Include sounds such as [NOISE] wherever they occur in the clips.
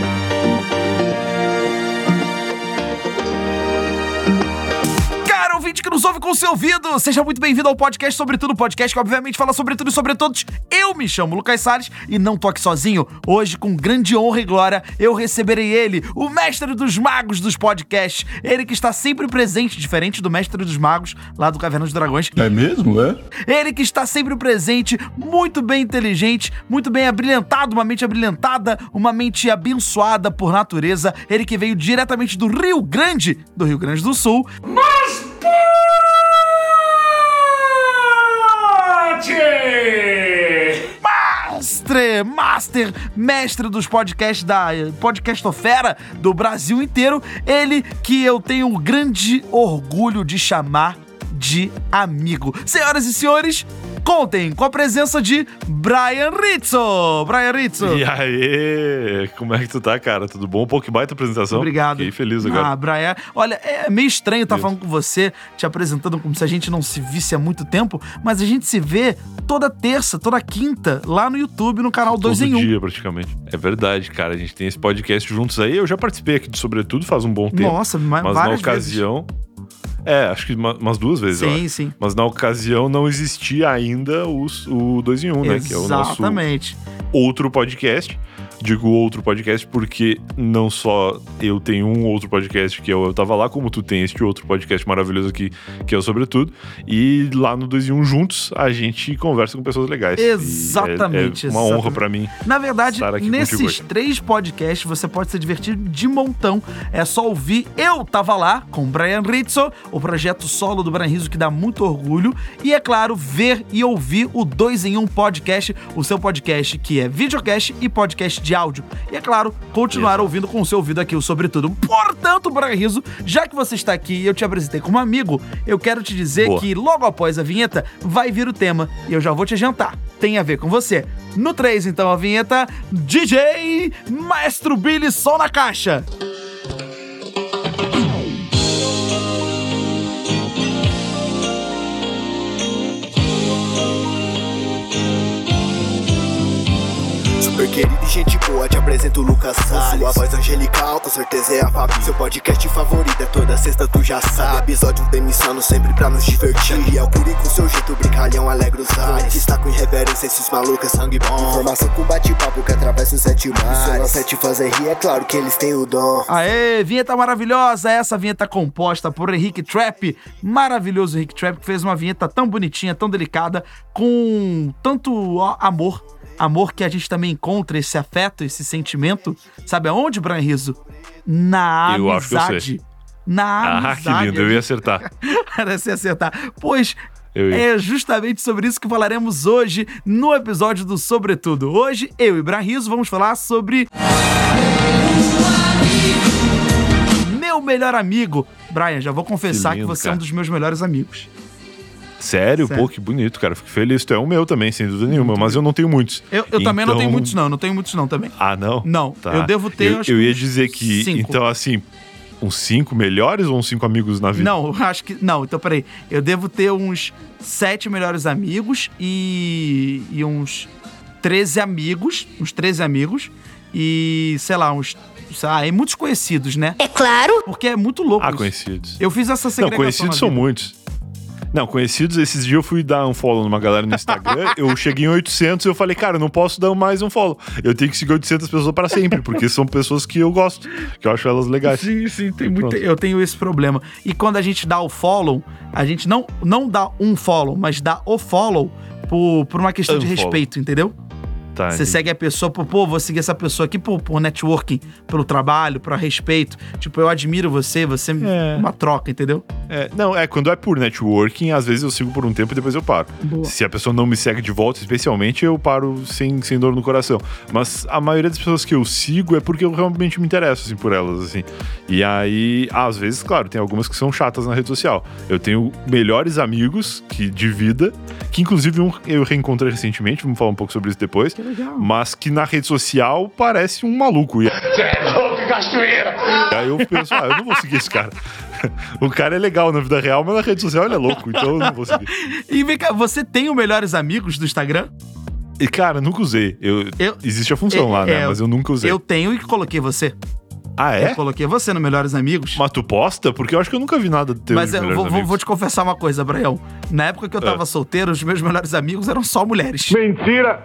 Bye. Ouvinte que nos ouve com o seu ouvido, seja muito bem-vindo ao podcast Sobre Tudo, podcast que obviamente fala sobre tudo e sobre todos. Eu me chamo Lucas Salles e não tô aqui sozinho. Hoje, com grande honra e glória, eu receberei ele, o mestre dos magos dos podcasts. Ele que está sempre presente, diferente do mestre dos magos lá do Caverna dos Dragões. É mesmo, é? Ele que está sempre presente, muito bem inteligente, muito bem abrilhantado, uma mente abrilhantada, uma mente abençoada por natureza. Ele que veio diretamente do Rio Grande, do Rio Grande do Sul. Mas Mestre, master, mestre dos podcasts da Podcastofera do Brasil inteiro. Ele que eu tenho um grande orgulho de chamar de amigo. Senhoras e senhores, contem com a presença de Brian Rizzo. Brian Rizzo. E aí, como é que tu tá, cara? Tudo bom? Um pouco baita apresentação. Obrigado. Fiquei feliz agora. Ah, Brian, olha, é meio estranho estar tá falando com você, te apresentando como se a gente não se visse há muito tempo, mas a gente se vê toda terça, toda quinta, lá no YouTube, no canal 2 em 1. Todo dia, praticamente. É verdade, cara. A gente tem esse podcast juntos aí. Eu já participei aqui de Sobretudo faz um bom tempo. Nossa, mas na ocasião... Vezes. É, acho que umas duas vezes. Sim, sim. Mas na ocasião não existia ainda os, o 2 em 1, um, né? Que é o nosso outro podcast. Digo outro podcast porque não só eu tenho um outro podcast que é o Eu Tava Lá, como tu tem este outro podcast maravilhoso aqui, que é o Sobretudo. E lá no 2 em 1 um, juntos, a gente conversa com pessoas legais. Exatamente. É, é uma honra para mim. Na verdade, nesses três podcasts você pode se divertir de montão. É só ouvir Eu Tava Lá, com Brian Rizzo, o projeto solo do Brian Rizzo que dá muito orgulho. E, é claro, ver e ouvir o 2 em 1 um podcast, o seu podcast que é videocast e podcast de áudio. E, é claro, continuar Exato. ouvindo com o seu ouvido aqui o Sobretudo. Portanto, Brian Rizzo, já que você está aqui e eu te apresentei como amigo, eu quero te dizer Boa. que logo após a vinheta vai vir o tema e eu já vou te adiantar. Tem a ver com você. No 3, então, a vinheta DJ Maestro Billy Som na Caixa. Querido e gente boa, te apresento o Lucas Salles Sua voz angelical, com certeza é a Fabi. Seu podcast favorito é toda sexta, tu já sabe. Episódio demissando sempre pra nos divertir. E é o Curi com seu jeito brincalhão, alegre os ares. Está com irreverência, esses malucos é sangue bom. Informação com bate-papo que atravessa os sete mares. Se sete fazer rir, é claro que eles têm o dom. Aê, vinheta maravilhosa. Essa vinheta composta por Henrique Trap Maravilhoso Henrique Trap, que fez uma vinheta tão bonitinha, tão delicada Com tanto amor amor que a gente também encontra, esse afeto, esse sentimento, sabe aonde, Brian Rizzo? Na eu amizade. Acho que eu sei. Na amizade. Ah, que lindo, eu ia acertar. [LAUGHS] Se acertar. Pois é justamente sobre isso que falaremos hoje no episódio do Sobretudo. Hoje, eu e Rizzo vamos falar sobre. Meu melhor amigo. Brian, já vou confessar que, lindo, que você cara. é um dos meus melhores amigos. Sério? Sério? Pô, que bonito, cara. Fico feliz. Tu é o meu também, sem dúvida nenhuma. Mas eu não tenho muitos. Eu, eu então... também não tenho então- muitos, não. Não tenho muitos, não, também. Ah, não? Não. Tá. Eu devo ter. Eu, eu ia dizer que. Cinco. Então, assim, uns cinco melhores ou uns cinco amigos na vida? Não, acho que. Não, então peraí. Eu devo ter uns sete melhores amigos e. e uns 13 amigos. Uns 13 amigos. E, sei lá, uns. Sei lá, e muitos conhecidos, né? É claro! Porque é muito louco. Ah, isso. conhecidos. Eu fiz essa segregação. Não, conhecidos são muitos. Não, conhecidos, esses dias eu fui dar um follow numa galera no Instagram, [LAUGHS] eu cheguei em 800 e eu falei, cara, eu não posso dar mais um follow. Eu tenho que seguir 800 pessoas para sempre, porque são pessoas que eu gosto, que eu acho elas legais. Sim, sim, tem muito, eu tenho esse problema. E quando a gente dá o follow, a gente não, não dá um follow, mas dá o follow por, por uma questão Unfollow. de respeito, entendeu? Tá, você segue a pessoa por, pô, vou seguir essa pessoa aqui por, por networking, pelo trabalho, por respeito. Tipo, eu admiro você, você é uma troca, entendeu? É, não, é, quando é por networking, às vezes eu sigo por um tempo e depois eu paro. Boa. Se a pessoa não me segue de volta, especialmente, eu paro sem, sem dor no coração. Mas a maioria das pessoas que eu sigo é porque eu realmente me interesso, assim, por elas, assim. E aí, às vezes, claro, tem algumas que são chatas na rede social. Eu tenho melhores amigos que de vida, que inclusive um eu reencontrei recentemente, vamos falar um pouco sobre isso depois legal. Mas que na rede social parece um maluco. E... Você é louco, cachoeira! Aí eu penso, ah, eu não vou seguir esse cara. O cara é legal na vida real, mas na rede social ele é louco, então eu não vou seguir. E vem cá, você tem os melhores amigos do Instagram? E, cara, nunca usei. Eu, Eu- existe a função é- lá, né? é, Mas eu nunca usei. Eu tenho e coloquei você. Ah, é? Eu coloquei você no Melhores Amigos. Mas tu posta? Porque eu acho que eu nunca vi nada teu Mas eu melhores vou, vou- vou te confessar uma coisa, Braião. Na época que eu tava Ah. solteiro, os meus melhores amigos eram só mulheres. Mentira!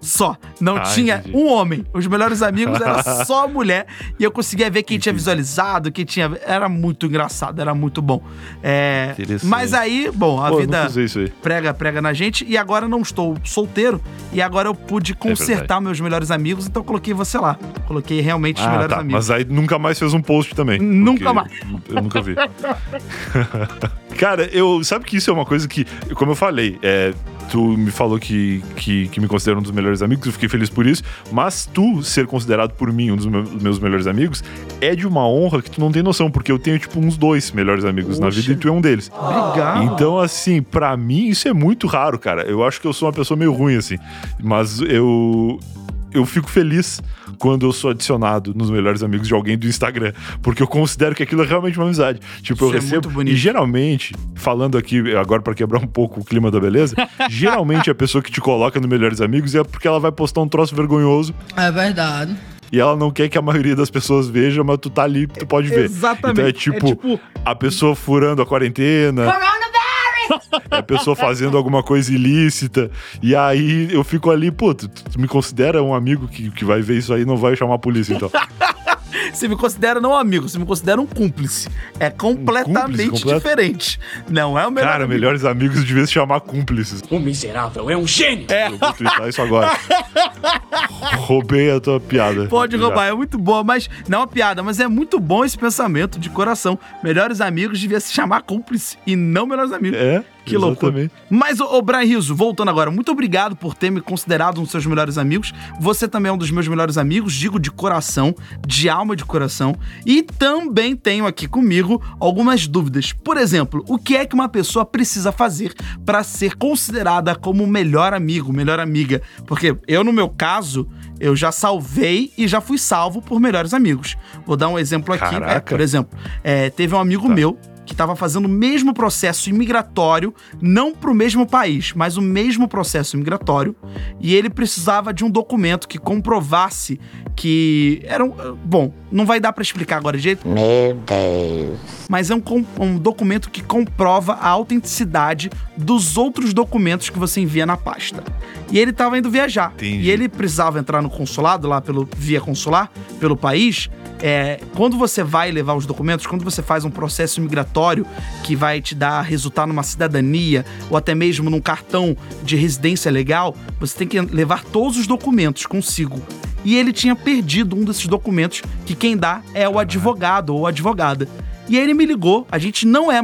Só. Não Ah, tinha entendi. um homem. Os melhores amigos era [LAUGHS] só mulher. E eu conseguia ver quem tinha visualizado, quem tinha. Era muito engraçado, era muito bom. É. Mas aí, bom, a Pô, vida prega, prega na gente. E agora não estou solteiro. E agora eu pude consertar verdade. meus melhores amigos, então eu coloquei você lá. Coloquei realmente os Ah, melhores tá. amigos. Mas aí nunca mais fez um post também. Nunca mais. Eu nunca vi. [LAUGHS] Cara, eu. Sabe que isso é uma coisa que, como eu falei, é. Tu me falou que, que, que me considera um dos melhores amigos, eu fiquei feliz por isso. Mas tu ser considerado por mim um dos meus, melhores amigos é de uma honra que tu não tem noção, porque eu tenho, tipo, uns dois melhores amigos na Poxa. vida e tu é um deles. Obrigado. Então, assim, pra mim isso é muito raro, cara. Eu acho que eu sou uma pessoa meio ruim, assim. Mas eu. Eu fico feliz quando eu sou adicionado nos melhores amigos de alguém do Instagram, porque eu considero que aquilo é realmente uma amizade. Tipo, eu Isso é recebo. muito bonito. E geralmente, falando aqui agora pra quebrar um pouco o clima da beleza, [LAUGHS] geralmente a pessoa que te coloca nos melhores amigos é porque ela vai postar um troço vergonhoso É verdade. e ela não quer que a maioria das pessoas veja, mas tu tá ali, tu pode ver. Exatamente. Então é É tipo, tipo- a pessoa furando a quarentena. É [LAUGHS] a pessoa fazendo alguma coisa ilícita. E aí eu fico ali, pô, tu, tu me considera um amigo que, que vai ver isso aí e não vai chamar a polícia, então. Você me considera não um amigo, você me considera um cúmplice. É completamente completo? diferente. Não é o melhor Cara, amigo. melhores amigos deviam se chamar cúmplices. O miserável é um gênio! É. Eu vou twittar isso agora. [LAUGHS] Roubei a tua piada. Pode Já. roubar, é muito boa, mas não é uma piada, mas é muito bom esse pensamento de coração. Melhores amigos devia se chamar cúmplice e não melhores amigos. É, Que loucura. exatamente. Mas, ô, ô Brian Rizzo, voltando agora, muito obrigado por ter me considerado um dos seus melhores amigos. Você também é um dos meus melhores amigos, digo de coração, de alma de coração. E também tenho aqui comigo algumas dúvidas. Por exemplo, o que é que uma pessoa precisa fazer para ser considerada como melhor amigo, melhor amiga? Porque eu, no meu caso, eu já salvei e já fui salvo por melhores amigos. Vou dar um exemplo aqui. É, por exemplo, é, teve um amigo Tá. meu que estava fazendo o mesmo processo imigratório, não para o mesmo país, mas o mesmo processo imigratório, e ele precisava de um documento que comprovasse que era um, bom, não vai dar para explicar agora de jeito, Meu Deus. mas é um, um documento que comprova a autenticidade dos outros documentos que você envia na pasta. E ele estava indo viajar. Entendi. E ele precisava entrar no consulado, lá pelo via consular, pelo país. É, quando você vai levar os documentos, quando você faz um processo migratório que vai te dar resultar numa cidadania ou até mesmo num cartão de residência legal, você tem que levar todos os documentos consigo. E ele tinha perdido um desses documentos que quem dá é o advogado ou advogada. E aí ele me ligou, a gente não é,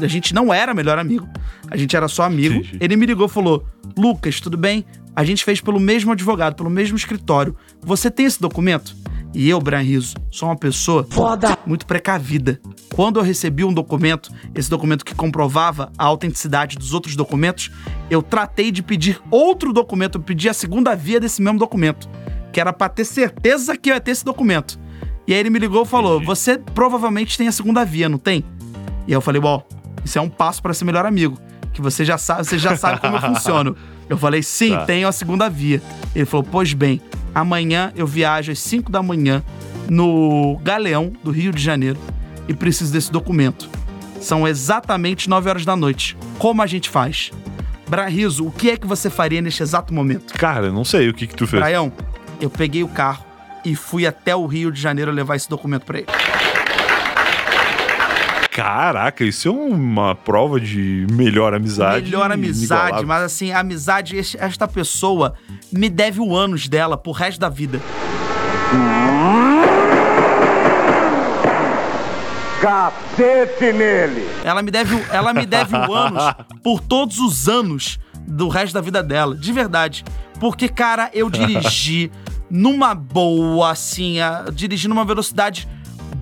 a gente não era melhor amigo, a gente era só amigo. Entendi. Ele me ligou e falou: "Lucas, tudo bem? A gente fez pelo mesmo advogado, pelo mesmo escritório. Você tem esse documento?" E eu, Brian Rizzo, sou uma pessoa muito precavida. Quando eu recebi um documento, esse documento que comprovava a autenticidade dos outros documentos, eu tratei de pedir outro documento, eu pedi a segunda via desse mesmo documento, que era pra ter certeza que eu ia ter esse documento. E aí ele me ligou e falou. Você provavelmente tem a segunda via, não tem? E aí eu falei: Bom, isso é um passo pra ser melhor amigo. Que você já sabe, você já sabe como eu [LAUGHS] funciono. Eu falei, sim, Tá. tenho a segunda via. Ele falou, pois bem, amanhã eu viajo às 5 da manhã no Galeão do Rio de Janeiro e preciso desse documento. São exatamente 9 horas da noite. Como a gente faz? Brarizo, o que é que você faria neste exato momento? Cara, não sei o que que tu fez. Braião, eu peguei o carro e fui até o Rio de Janeiro levar esse documento pra ele. Caraca, isso é uma prova de melhor amizade. Melhor amizade, mas assim, a amizade, esta pessoa me deve o ânus dela pro resto da vida. Cacete nele! Ela me deve, o- ela me deve o ânus por todos os anos do resto da vida dela, de verdade. Porque, cara, eu dirigi numa boa, assim, a, dirigi numa velocidade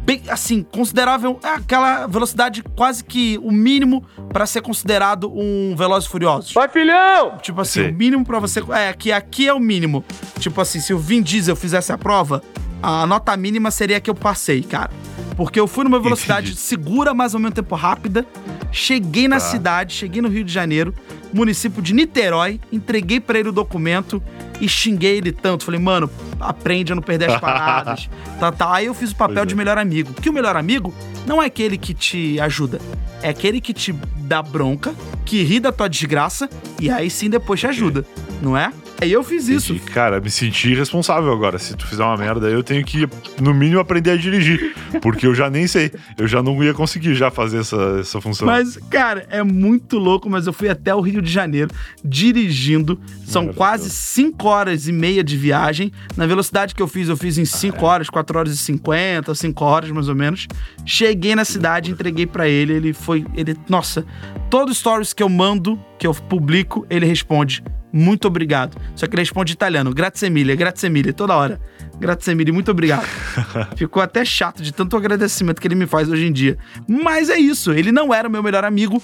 bem, assim, considerável. É aquela velocidade quase que o mínimo pra ser considerado um Velozes e Furiosos. Vai, filhão! Tipo assim, Sei. o mínimo pra você. É, que aqui é o mínimo. Tipo assim, se o Vin Diesel fizesse a prova, a nota mínima seria que eu passei, cara. Porque eu fui numa velocidade Entendi. segura, mas ao mesmo tempo rápida. Cheguei na Tá. cidade, cheguei no Rio de Janeiro, município de Niterói, entreguei pra ele o documento e xinguei ele tanto. Falei, mano, aprende a não perder as paradas. [LAUGHS] tá, tá. Aí eu fiz o papel Pois é. de melhor amigo. Que o melhor amigo não é aquele que te ajuda, é aquele que te dá bronca, que ri da tua desgraça e aí sim depois te ajuda, não é? Aí eu fiz isso. Entendi. Cara, me senti responsável agora. Se tu fizer uma merda, eu tenho que, no mínimo, aprender a dirigir. Porque eu já nem sei. Eu já não ia conseguir já fazer essa, essa função. Mas, cara, é muito louco, mas eu fui até o Rio de Janeiro dirigindo. São quase 5 horas e meia de viagem. Na velocidade que eu fiz, eu fiz em 5 horas, 4 horas e 50, 5 horas mais ou menos. Cheguei na cidade, entreguei pra ele, ele foi, ele, nossa, todo stories que eu mando, que eu publico, ele responde muito obrigado. Só que ele responde em italiano, grazie mille, grazie mille, toda hora. Grazie mille, muito obrigado. [LAUGHS] Ficou até chato de tanto agradecimento que ele me faz hoje em dia. Mas é isso, ele não era o meu melhor amigo,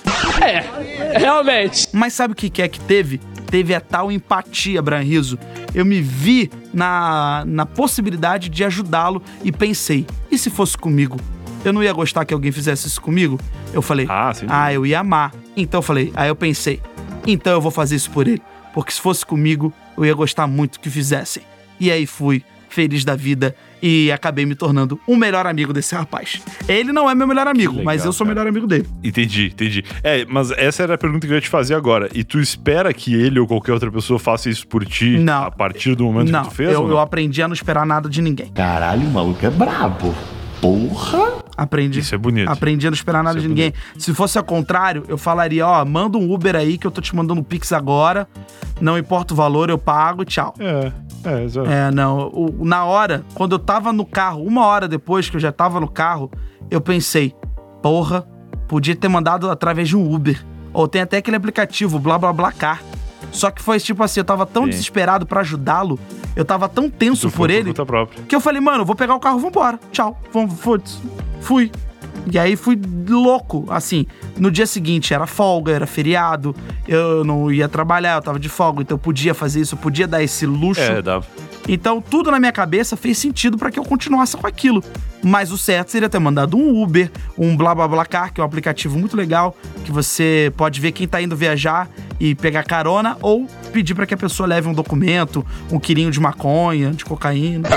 Realmente. mas sabe o que é que teve? Teve a tal empatia, Bran Riso. Eu me vi na, na possibilidade de ajudá-lo e pensei, e se fosse comigo? Eu não ia gostar que alguém fizesse isso comigo? Eu falei, Ah, sim. ah, eu ia amar. Então eu falei, aí eu pensei, então eu vou fazer isso por ele. Porque se fosse comigo, eu ia gostar muito que fizessem. E aí fui, feliz da vida, e acabei me tornando o melhor amigo desse rapaz. Ele não é meu melhor amigo, legal, mas eu sou o melhor amigo dele. Entendi, entendi. É, mas essa era a pergunta que eu ia te fazer agora. E tu espera que ele ou qualquer outra pessoa faça isso por ti Não. a partir do momento não, que tu fez? eu, ou eu não? aprendi a não esperar nada de ninguém. Caralho, o maluco é brabo. Porra! Aprendi. Isso é bonito. Aprendi a não esperar nada Isso é de ninguém. Se fosse ao contrário, eu falaria, ó, manda um Uber aí que eu tô te mandando um Pix agora. Não importa o valor, eu pago, tchau. É, é, exato. É, não. o- na hora, quando eu tava no carro, uma hora depois que eu já tava no carro, eu pensei, porra, podia ter mandado através de um Uber. Ou tem até aquele aplicativo, blá blá blá car. Só que foi tipo assim, eu tava tão Sim. desesperado pra ajudá-lo, eu tava tão tenso por ele, própria. que eu falei, mano, eu vou pegar o carro, vambora. Tchau. Vamos, foda-se. Fui. E aí fui louco, assim. No dia seguinte era folga, era feriado, eu não ia trabalhar, eu tava de folga, então eu podia fazer isso, eu podia dar esse luxo. É, dá. Então tudo na minha cabeça fez sentido pra que eu continuasse com aquilo. Mas o certo seria ter mandado um Uber, um BlaBlaBlaCar, que é um aplicativo muito legal, que você pode ver quem tá indo viajar e pegar carona, ou pedir pra que a pessoa leve um documento, um quilinho de maconha, de cocaína.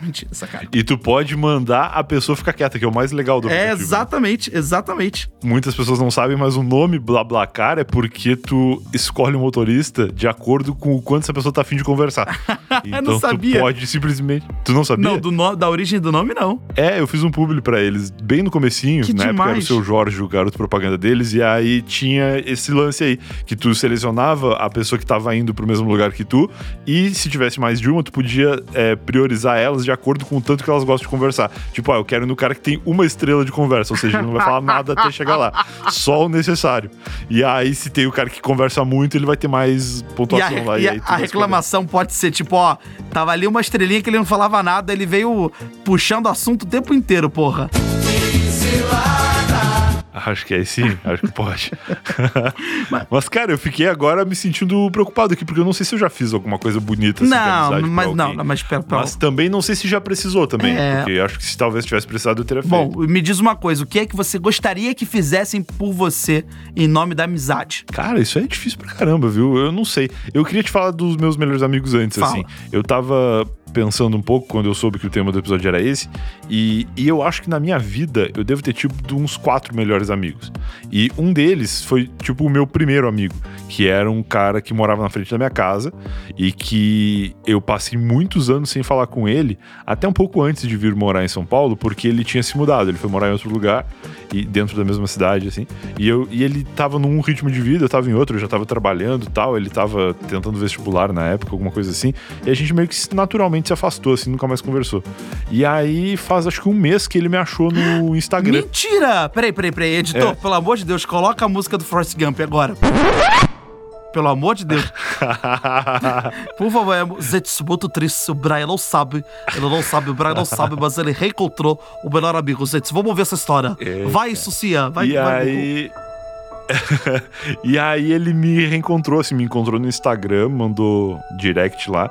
Mentira, sacanagem. E tu pode mandar a pessoa ficar quieta, que é o mais legal do É, exatamente, exatamente. Muitas pessoas não sabem, mas o nome BlaBlaCar é porque tu escolhe o motorista de acordo com o quanto essa pessoa tá afim de conversar. [LAUGHS] Então não sabia. tu pode simplesmente... Tu não sabia? Não, do no- da origem do nome, não. É, eu fiz um publi pra eles bem no comecinho, Que na época era o demais. seu Jorge, o garoto propaganda deles, e aí tinha esse lance aí, que tu selecionava a pessoa que tava indo pro mesmo lugar que tu, e se tivesse mais de uma, tu podia é, priorizar elas de acordo com o tanto que elas gostam de conversar. Tipo, ah, eu quero ir no cara que tem uma estrela de conversa, ou seja, ele não vai falar nada até chegar lá. Só o necessário. E aí, se tem o cara que conversa muito, ele vai ter mais E a, pontuação lá. e a- aí a reclamação pode ser tipo, ó, tava ali uma estrelinha que ele não falava nada, ele veio puxando assunto o tempo inteiro, porra. Acho que é sim, acho que pode. [LAUGHS] mas, cara, eu fiquei agora me sentindo preocupado aqui, porque eu não sei se eu já fiz alguma coisa bonita assim, não, mas não, não, mas pera, pera. Mas também não sei se já precisou também, É. porque acho que se talvez tivesse precisado eu teria Bom, feito. me diz uma coisa, o que é que você gostaria que fizessem por você em nome da amizade? Cara, isso é difícil pra caramba, viu? Eu não sei. Eu queria te falar dos meus melhores amigos antes, Fala. assim. Eu tava pensando um pouco quando eu soube que o tema do episódio era esse, e, e eu acho que na minha vida eu devo ter tido uns quatro melhores amigos. E um deles foi, tipo, o meu primeiro amigo, que era um cara que morava na frente da minha casa e que eu passei muitos anos sem falar com ele, até um pouco antes de vir morar em São Paulo, porque ele tinha se mudado, ele foi morar em outro lugar e dentro da mesma cidade, assim. E, eu, e ele tava num ritmo de vida, eu tava em outro, eu já tava trabalhando e tal, ele tava tentando vestibular na época, alguma coisa assim. E a gente meio que naturalmente se afastou, assim, nunca mais conversou. E aí faz acho que um mês que ele me achou no Instagram. Mentira! Peraí, peraí, peraí, editor, É. pelo amor de Deus, coloca a música do Forrest Gump agora. Pelo amor de Deus. [LAUGHS] Por favor, é gente, muito triste. O Brian não sabe. Ele não sabe, o Brian não sabe, mas ele reencontrou o melhor amigo. Gente, vamos ver essa história. Vai, Sucia. Vai, e vai. aí. [LAUGHS] e aí ele me reencontrou, assim, me encontrou no Instagram, mandou direct lá.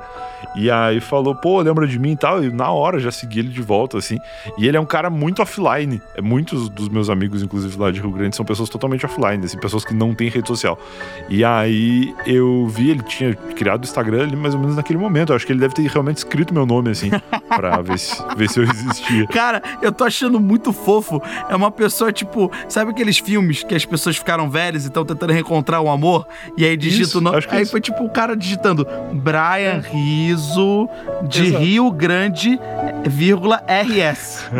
E aí falou, pô, lembra de mim e tal. E na hora já segui ele de volta, assim. E ele é um cara muito offline. É, muitos dos meus amigos, inclusive lá de Rio Grande, são pessoas totalmente offline, assim, pessoas que não têm rede social. E aí eu vi, ele tinha criado o Instagram ali mais ou menos naquele momento. Eu acho que ele deve ter realmente escrito meu nome, assim, [LAUGHS] pra ver se, ver se eu existia. Cara, eu tô achando muito fofo. É uma pessoa, tipo, sabe aqueles filmes que as pessoas ficaram velhas e estão tentando reencontrar o amor? E aí digita Isso, o nome. que Aí foi tipo o cara digitando Brian Riso de Exato. Rio Grande, vírgula RS.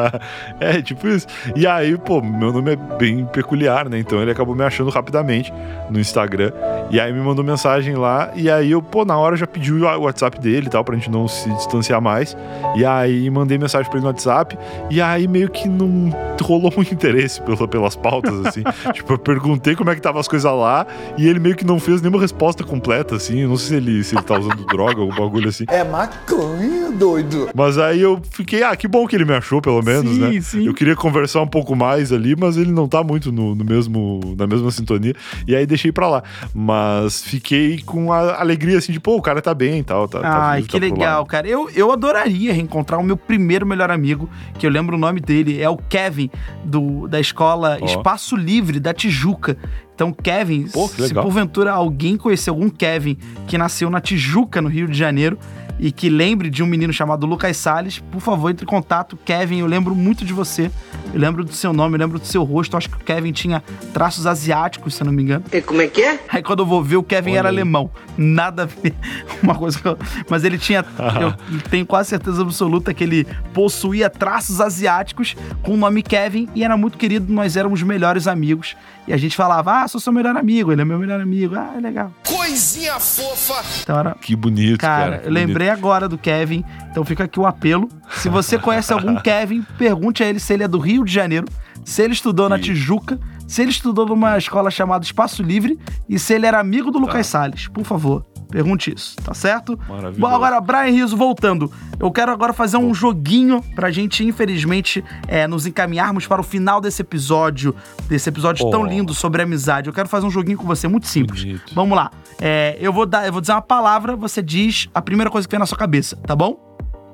[LAUGHS] é, tipo isso. E aí, pô, meu nome é bem peculiar, né? Então ele acabou me achando rapidamente no Instagram. E aí me mandou mensagem lá. E aí eu, pô, na hora já pedi o WhatsApp dele e tal, pra gente não se distanciar mais. E aí mandei mensagem pra ele no WhatsApp. E aí meio que não rolou muito interesse pela, pelas pautas, [LAUGHS] assim. tipo, eu perguntei como é que tava as coisas lá. E ele meio que não fez nenhuma resposta completa, assim. Eu não sei se ele, se ele tá usando [LAUGHS] droga, algum bagulho assim. É maconha, doido. Mas aí eu fiquei, ah, que bom que ele me achou, pelo menos, Sim, né? sim. Eu queria conversar um pouco mais ali, mas ele não tá muito no, no mesmo, na mesma sintonia. E aí deixei pra lá. Mas fiquei com a alegria, assim, de, pô, o cara tá bem e tal. Tá, tá Ai, vivo, que tá legal, cara. Eu, eu adoraria reencontrar o meu primeiro melhor amigo, que eu lembro o nome dele, é o Kevin, do, da escola Ó. Espaço Livre da Tijuca. Então, Kevin, Pô, se porventura alguém conhecer algum Kevin que nasceu na Tijuca, no Rio de Janeiro, e que lembre de um menino chamado Lucas Salles, por favor, entre em contato. Kevin, eu lembro muito de você. Eu lembro do seu nome, eu lembro do seu rosto. Eu acho que o Kevin tinha traços asiáticos, se eu não me engano. E como é que é? Aí quando eu vou ver, o Kevin Olha era alemão. Nada a ver. [LAUGHS] Uma coisa que eu... Mas ele tinha. eu tenho quase certeza absoluta que ele possuía traços asiáticos com o nome Kevin e era muito querido. Nós éramos melhores amigos. E a gente falava, ah, sou seu melhor amigo, ele é meu melhor amigo. Ah, é legal. Coisinha fofa. Então era. Que bonito, cara. Cara, eu lembrei agora do Kevin, então fica aqui o apelo. Se você conhece algum [LAUGHS] Kevin, pergunte a ele se ele é do Rio de Janeiro, se ele estudou na Isso. Tijuca, se ele estudou numa escola chamada Espaço Livre e se ele era amigo do Lucas Tá. Salles. Por favor, pergunte isso, tá certo? Maravilhoso. Bom, agora, Brian Riso, voltando. Eu quero agora fazer um joguinho pra gente, infelizmente, é, nos encaminharmos para o final desse episódio, desse episódio Oh. tão lindo sobre amizade. Eu quero fazer um joguinho com você, muito simples. Bonito. Vamos lá. É, eu, vou dar, eu vou dizer uma palavra, você diz a primeira coisa que vem na sua cabeça, tá bom?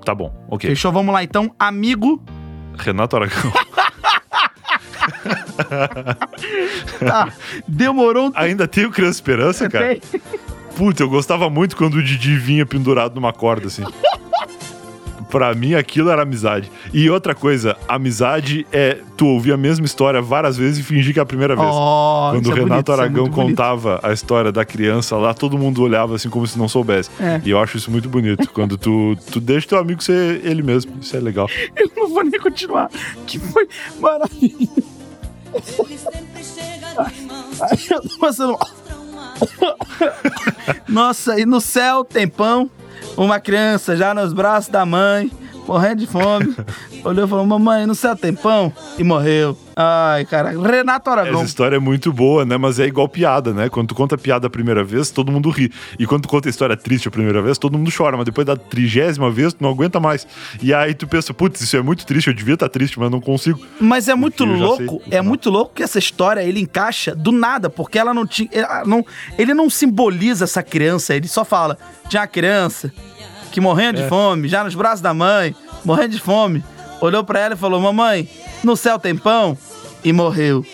Tá bom, ok. Fechou? Vamos lá então. Amigo. Renato Aragão. [LAUGHS] Tá. Demorou um Ainda tenho Criança Esperança, cara? Tem. [LAUGHS] Puta, eu gostava muito quando o Didi vinha pendurado numa corda, assim. [LAUGHS] Pra mim, aquilo era amizade. E outra coisa, amizade é tu ouvir a mesma história várias vezes e fingir que é a primeira vez. Oh, Quando o é Renato bonito, é Aragão bonito. contava a história da criança lá, todo mundo olhava assim como se não soubesse. É. E eu acho isso muito bonito. quando tu, tu deixa teu amigo ser ele mesmo. Isso é legal. [LAUGHS] Eu não vou nem continuar. Que foi maravilha. Ai, eu tô passando. Nossa, e no céu tem pão. Uma criança já nos braços da mãe, morrendo de fome. [LAUGHS] Olhou e falou: Mamãe, no céu tem pão? E morreu. Ai, cara. Renato Aragão. Essa história é muito boa, né? Mas é igual piada, né? Quando tu conta a piada a primeira vez, todo mundo ri. E quando tu conta a história triste a primeira vez, todo mundo chora. Mas depois da trigésima vez, tu não aguenta mais. E aí tu pensa, putz, isso é muito triste, eu devia estar triste, mas não consigo. Mas é muito louco, sei é muito louco que essa história ele encaixa do nada, porque ela não tinha. não- ele não simboliza essa criança, ele só fala: tinha uma criança que morrendo É. de fome, já nos braços da mãe, morrendo de fome, olhou pra ela e falou: Mamãe, no céu tem pão? E morreu.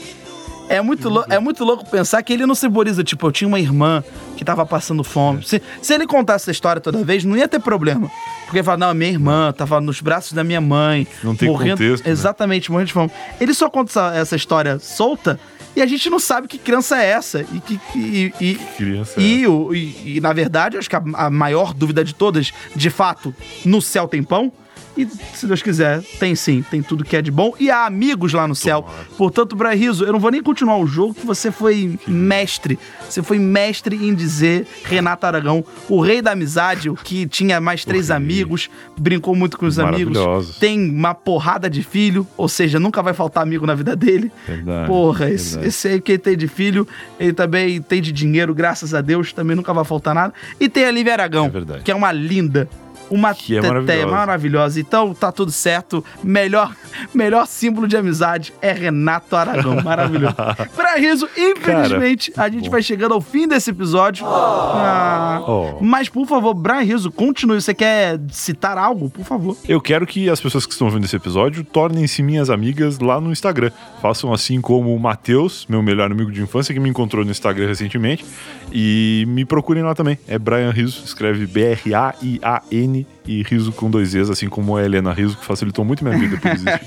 É muito, é muito louco pensar que ele não simboliza, tipo, eu tinha uma irmã que tava passando fome. Se, se ele contasse essa história toda vez, não ia ter problema. Porque ele fala, não, minha irmã tava nos braços da minha mãe. Não tem contexto, né? Exatamente, morrendo de fome. Ele só conta essa, essa história solta e a gente não sabe que criança é essa. E que. E, e, Criança. e, o- e- e, na verdade, acho que a, a maior dúvida de todas, de fato, no céu tem pão. E, se Deus quiser, tem sim, tem tudo que é de bom. E há amigos lá no céu. Portanto, Brahriso, eu não vou nem continuar o jogo, que você foi mestre. Você foi mestre em dizer Renato Aragão, o rei da amizade, o que tinha mais três amigos, brincou muito com os amigos. Tem uma porrada de filho, ou seja, nunca vai faltar amigo na vida dele. Verdade, Porra, esse, verdade. esse aí que tem de filho, ele também tem de dinheiro, graças a Deus, também nunca vai faltar nada. E tem a Lívia Aragão, É que é uma linda. Uma Que é maravilhosa. maravilhosa. Então tá tudo certo. Melhor, [LAUGHS] melhor símbolo de amizade é Renato Aragão. Maravilhoso. [LAUGHS] pra riso, infelizmente, a gente bom. vai chegando ao fim desse episódio. Ah, Oh. Mas, por favor, Brian Riso, continue. Você quer citar algo? Por favor. Eu quero que as pessoas que estão ouvindo esse episódio tornem-se minhas amigas lá no Instagram. Façam assim como o Matheus, meu melhor amigo de infância, que me encontrou no Instagram recentemente. E me procurem lá também. É Brian Riso, escreve B-R-A-I-A-N e Riso com dois E's, assim como a Helena Riso, que facilitou muito minha vida por existir.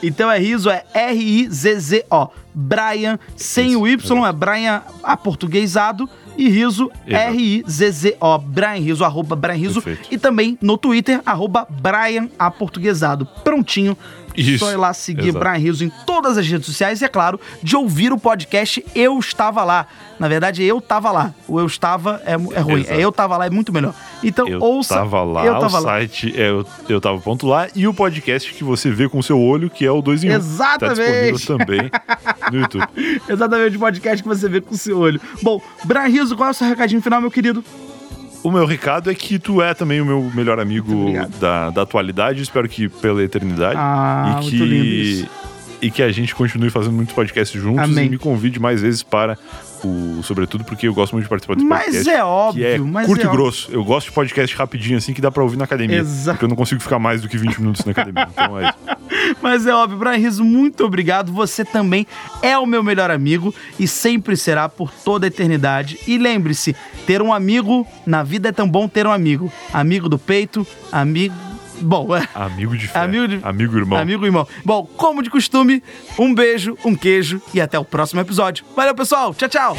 [LAUGHS] Então é riso, é R-I-Z-Z-O. Brian, sem Isso, o Y, é Brian aportuguesado. E riso. R-I-Z-Z-O. Brian Riso, arroba Brian Riso. Perfeito. E também no Twitter, arroba Brian aportuguesado. Prontinho. Isso, Só ir lá seguir exato. Brian Riso em todas as redes sociais e, é claro, de ouvir o podcast Eu Estava Lá. Na verdade, eu tava lá. O eu estava é, é ruim. Exato. É eu tava lá, é muito melhor. Então, Eu ouça. tava lá, eu o lá. site é eu, eu tava ponto lá e o podcast que você vê com o seu olho, que é o 2 em 1. Exatamente. Tá disponível também no YouTube. [LAUGHS] Exatamente o podcast que você vê com o seu olho. Bom, Brian Riso, qual é o seu recadinho final, meu querido? O meu recado é que tu é também o meu melhor amigo da, da atualidade, espero que pela eternidade. Ah, e que. E que a gente continue fazendo muitos podcasts juntos Amém. e me convide mais vezes para o Sobretudo, porque eu gosto muito de participar desse Mas podcast. é óbvio, que é mas curto é e óbvio. grosso. Eu gosto de podcast rapidinho, assim, que dá pra ouvir na academia. Exato. Porque eu não consigo ficar mais do que 20 minutos na academia. [LAUGHS] Então é isso. Mas é óbvio, Brian Riso, muito obrigado. Você também é o meu melhor amigo e sempre será por toda a eternidade. E lembre-se, ter um amigo na vida é tão bom ter um amigo. Amigo do peito, amigo. Bom, é. Amigo de fé. Amigo de- Amigo irmão. Amigo e irmão. Bom, como de costume, um beijo, um queijo e até o próximo episódio. Valeu, pessoal. Tchau, tchau.